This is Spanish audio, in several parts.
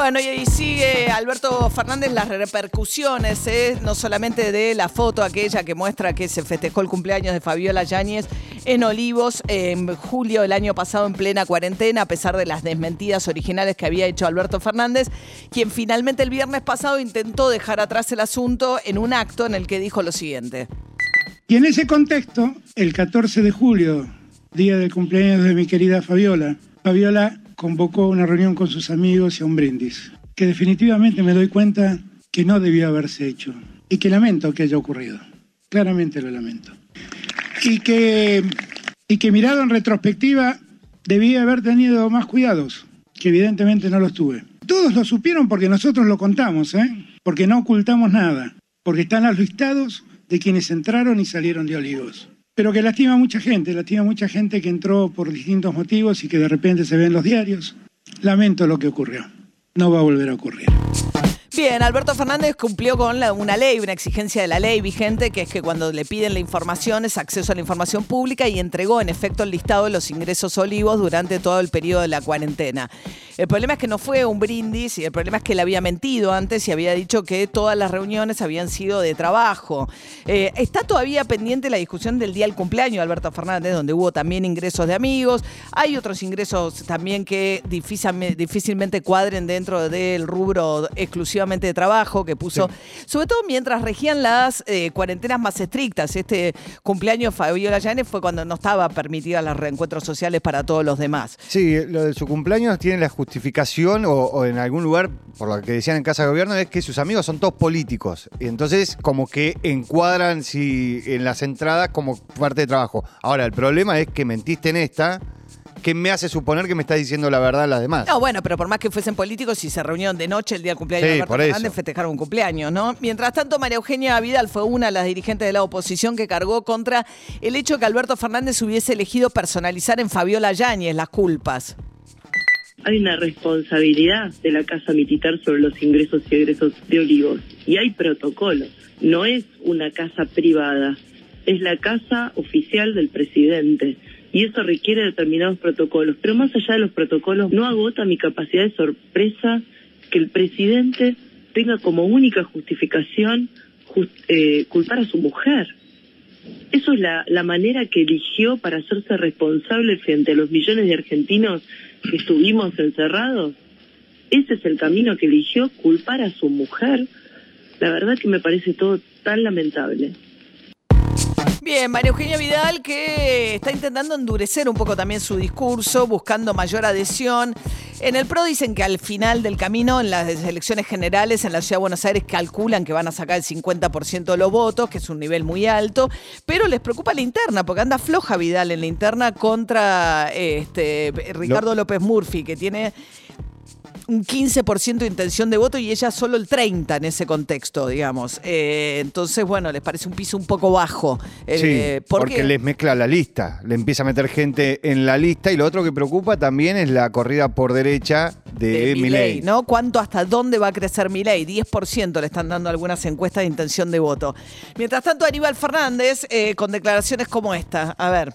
Bueno, y ahí sigue Alberto Fernández las repercusiones, ¿eh? no solamente de la foto aquella que muestra que se festejó el cumpleaños de Fabiola Yáñez en Olivos en julio del año pasado en plena cuarentena, a pesar de las desmentidas originales que había hecho Alberto Fernández, quien finalmente el viernes pasado intentó dejar atrás el asunto en un acto en el que dijo lo siguiente. Y en ese contexto, el 14 de julio, día del cumpleaños de mi querida Fabiola, Fabiola convocó una reunión con sus amigos y a un brindis, que definitivamente me doy cuenta que no debió haberse hecho y que lamento que haya ocurrido. Claramente lo lamento. Y que, y que mirado en retrospectiva debía haber tenido más cuidados, que evidentemente no los tuve. Todos lo supieron porque nosotros lo contamos, ¿eh? porque no ocultamos nada, porque están los listados de quienes entraron y salieron de Olivos pero que lastima a mucha gente, lastima a mucha gente que entró por distintos motivos y que de repente se ve en los diarios. Lamento lo que ocurrió. No va a volver a ocurrir. Bien, Alberto Fernández cumplió con una ley, una exigencia de la ley vigente, que es que cuando le piden la información es acceso a la información pública y entregó en efecto el listado de los ingresos olivos durante todo el periodo de la cuarentena. El problema es que no fue un brindis y el problema es que le había mentido antes y había dicho que todas las reuniones habían sido de trabajo. Eh, está todavía pendiente la discusión del día del cumpleaños de Alberto Fernández, donde hubo también ingresos de amigos. Hay otros ingresos también que difícilmente cuadren dentro del rubro exclusivamente de trabajo que puso, sobre todo mientras regían las eh, cuarentenas más estrictas. Este cumpleaños Fabiola Llanes fue cuando no estaba permitida los reencuentros sociales para todos los demás. Sí, lo de su cumpleaños tiene la justificación o, en algún lugar, por lo que decían en Casa de Gobierno, es que sus amigos son todos políticos. Y entonces como que encuadran si, en las entradas como parte de trabajo. Ahora, el problema es que mentiste en esta ¿Qué me hace suponer que me está diciendo la verdad las demás. No, bueno, pero por más que fuesen políticos, si se reunieron de noche el día del cumpleaños de Alberto Fernández, festejaron un cumpleaños, ¿no? Mientras tanto, María Eugenia Vidal fue una de las dirigentes de la oposición que cargó contra el hecho que Alberto Fernández hubiese elegido personalizar en Fabiola Yáñez las culpas. Hay una responsabilidad de la Casa Militar sobre los ingresos y egresos de Olivos. Y hay protocolos. No es una casa privada, es la casa oficial del presidente y eso requiere determinados protocolos. Pero más allá de los protocolos, no agota mi capacidad de sorpresa que el presidente tenga como única justificación eh, culpar a su mujer. Eso es la, la manera que eligió para hacerse responsable frente a los millones de argentinos que estuvimos encerrados. Ese es el camino que eligió, culpar a su mujer. La verdad que me parece todo tan lamentable. Bien, María Eugenia Vidal que está intentando endurecer un poco también su discurso, buscando mayor adhesión. En el PRO dicen que al final del camino, en las elecciones generales en la Ciudad de Buenos Aires, calculan que van a sacar el 50% de los votos, que es un nivel muy alto, pero les preocupa la interna, porque anda floja Vidal en la interna contra este, Ricardo López Murphy, que tiene un 15% de intención de voto y ella solo el 30% en ese contexto, digamos. Eh, entonces, bueno, les parece un piso un poco bajo. Eh, sí, porque les mezcla la lista, le empieza a meter gente en la lista y lo otro que preocupa también es la corrida por derecha de, de ¿no? ¿Cuánto hasta dónde va a crecer Milei? 10% le están dando algunas encuestas de intención de voto. Mientras tanto, Aníbal Fernández, eh, con declaraciones como esta. A ver.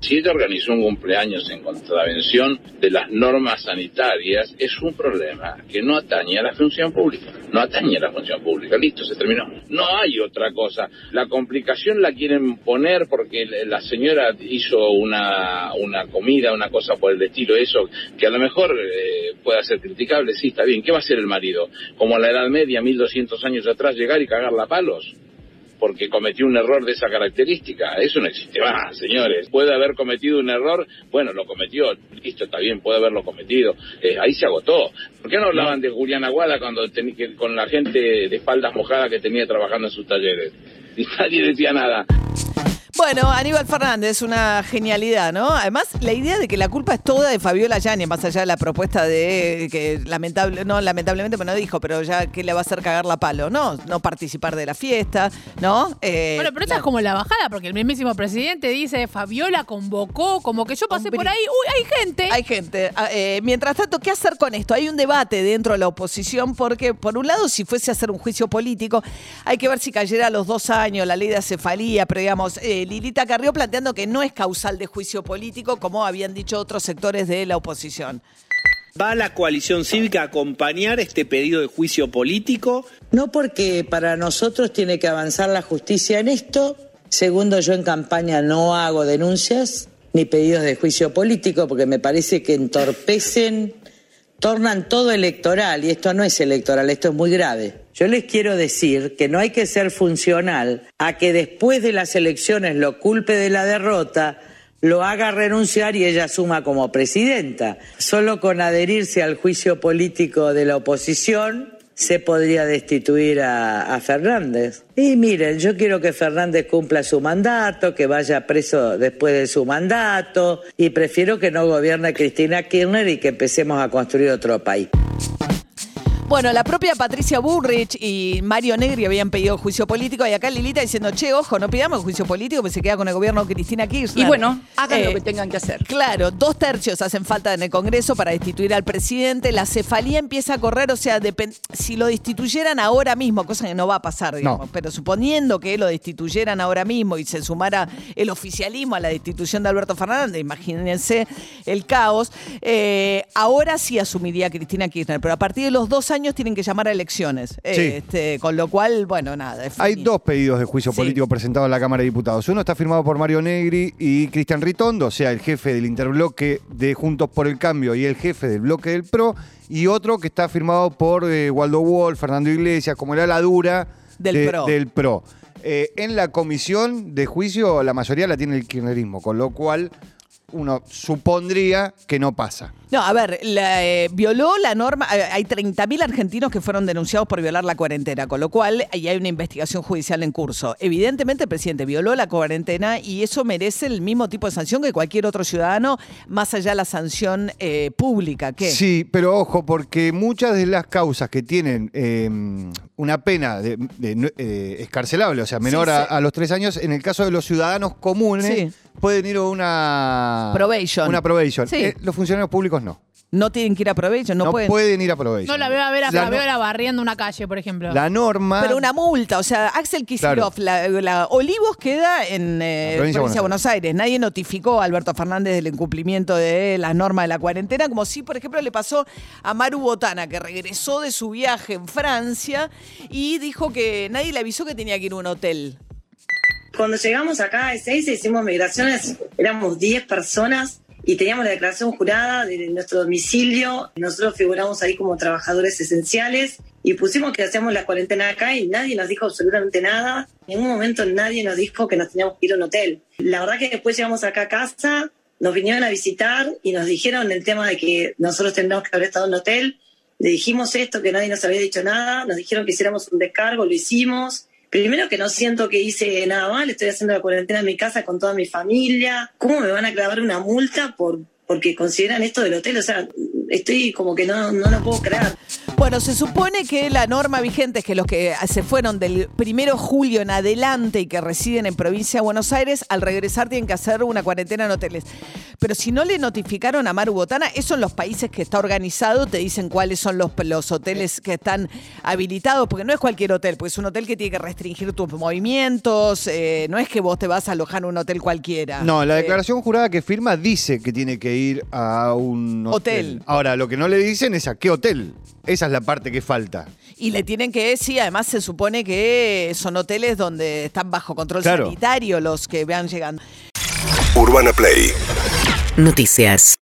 Si ella organizó un cumpleaños en contravención de las normas sanitarias, es un problema que no atañe a la función pública. No atañe a la función pública. Listo, se terminó. No hay otra cosa. La complicación la quieren poner porque la señora hizo una, una comida, una cosa por el estilo, eso, que a lo mejor eh, pueda ser criticable. Sí, está bien. ¿Qué va a hacer el marido? Como a la Edad Media, 1200 años atrás, llegar y cagarla a palos porque cometió un error de esa característica. Eso no existe más, señores. Puede haber cometido un error, bueno, lo cometió, listo, está bien, puede haberlo cometido. Eh, ahí se agotó. ¿Por qué no hablaban de Julián Aguada cuando con la gente de espaldas mojadas que tenía trabajando en sus talleres? Y nadie decía nada. Bueno, Aníbal Fernández, una genialidad, ¿no? Además, la idea de que la culpa es toda de Fabiola Yáñez, más allá de la propuesta de que lamentable, no, lamentablemente me lo dijo, pero ya que le va a hacer cagar la palo, ¿no? No participar de la fiesta, ¿no? Eh, Bueno, pero esta la- es como la bajada, porque el mismísimo presidente dice, Fabiola convocó, como que yo pasé Hombre. por ahí, uy, hay gente. Hay gente. Ah, eh, mientras tanto, ¿qué hacer con esto? Hay un debate dentro de la oposición porque, por un lado, si fuese a hacer un juicio político, hay que ver si cayera a los dos años la ley de acefalía, pero digamos, eh, Lilita Carrió planteando que no es causal de juicio político, como habían dicho otros sectores de la oposición. ¿Va la coalición cívica a acompañar este pedido de juicio político? No porque para nosotros tiene que avanzar la justicia en esto. Segundo, yo en campaña no hago denuncias ni pedidos de juicio político porque me parece que entorpecen, tornan todo electoral y esto no es electoral, esto es muy grave. Yo les quiero decir que no hay que ser funcional a que después de las elecciones lo culpe de la derrota, lo haga renunciar y ella asuma como presidenta. Solo con adherirse al juicio político de la oposición se podría destituir a, Fernández. Y miren, yo quiero que Fernández cumpla su mandato, que vaya preso después de su mandato, y prefiero que no gobierne Cristina Kirchner y que empecemos a construir otro país. Bueno, la propia Patricia Bullrich y Mario Negri habían pedido juicio político y acá Lilita diciendo, che, ojo, no pidamos juicio político porque se queda con el gobierno de Cristina Kirchner. Y bueno, hagan Eh, lo que tengan que hacer. Claro, dos tercios hacen falta en el Congreso para destituir al presidente. La cefalía empieza a correr, o sea, si lo destituyeran ahora mismo, cosa que no va a pasar, digamos, No. pero suponiendo que lo destituyeran ahora mismo y se sumara el oficialismo a la destitución de Alberto Fernández, imagínense el caos, eh, ahora sí asumiría Cristina Kirchner, pero a partir de los dos años tienen que llamar a elecciones. Sí. este, con lo cual, bueno, nada. Hay dos pedidos de juicio Sí. político presentados en la Cámara de Diputados. Uno está firmado por Mario Negri y Cristian Ritondo, o sea, el jefe del interbloque de Juntos por el Cambio y el jefe del bloque del PRO. Y otro que está firmado por eh, Waldo Wolf, Fernando Iglesias, como el ala dura Del de- PRO. del PRO. Eh, en la comisión de juicio, la mayoría la tiene el kirchnerismo, con lo cual uno supondría que no pasa. No, a ver, la, eh, violó la norma. eh, Hay 30.000 argentinos que fueron denunciados por violar la cuarentena, con lo cual ahí hay una investigación judicial en curso. Evidentemente, el presidente violó la cuarentena y eso merece el mismo tipo de sanción que cualquier otro ciudadano, más allá de la sanción eh, pública. ¿Qué? Sí, pero ojo, porque muchas de las causas que tienen eh, una pena de, de eh, escarcelable, o sea, menor Sí, a, los tres años, en el caso de los ciudadanos comunes, Sí. pueden ir a una Probation. Una probation. Sí. Eh, los funcionarios públicos no. No tienen que ir a provecho, no, No, pueden. pueden ir a probation. No la veo a ver a La, no- Fabiola barriendo una calle, por ejemplo. la norma. Pero una multa, o sea, Axel Kicillof, la, la Olivos queda en eh, La provincia de provincia de Buenos Buenos Aires. Nadie notificó a Alberto Fernández del incumplimiento de las normas de la cuarentena, como si, por ejemplo, le pasó a Maru Botana, que regresó de su viaje en Francia y dijo que nadie le avisó que tenía que ir a un hotel. Cuando llegamos acá a Ezeiza hicimos migraciones, éramos 10 personas y teníamos la declaración jurada de nuestro domicilio. Nosotros figuramos ahí como trabajadores esenciales y pusimos que hacíamos la cuarentena acá y nadie nos dijo absolutamente nada. En un momento nadie nos dijo que nos teníamos que ir a un hotel. La verdad que después llegamos acá a casa, nos vinieron a visitar y nos dijeron el tema de que nosotros tendríamos que haber estado en un hotel. Le dijimos esto, que nadie nos había dicho nada, nos dijeron que hiciéramos un descargo, lo hicimos. Primero que no siento que hice nada mal, estoy haciendo la cuarentena en mi casa con toda mi familia. ¿Cómo me van a clavar una multa por porque consideran esto del hotel? O sea, estoy como que no, no lo puedo creer. Bueno, se supone que la norma vigente es que los que se fueron del primero de julio en adelante y que residen en provincia de Buenos Aires, al regresar tienen que hacer una cuarentena en hoteles. Pero si no le notificaron a Maru Botana, eso en los países que está organizado te dicen cuáles son los, los hoteles que están habilitados, porque no es cualquier hotel, porque es un hotel que tiene que restringir tus movimientos, eh, no es que vos te vas a alojar en un hotel cualquiera. No, la Eh, declaración jurada que firma dice que tiene que ir a un hotel. Hotel. Ahora, lo que no le dicen es a qué hotel. Esa es la parte que falta. Y le tienen que decir, además se supone que son hoteles donde están bajo control Claro. sanitario los que vean llegando. Urbana Play Noticias.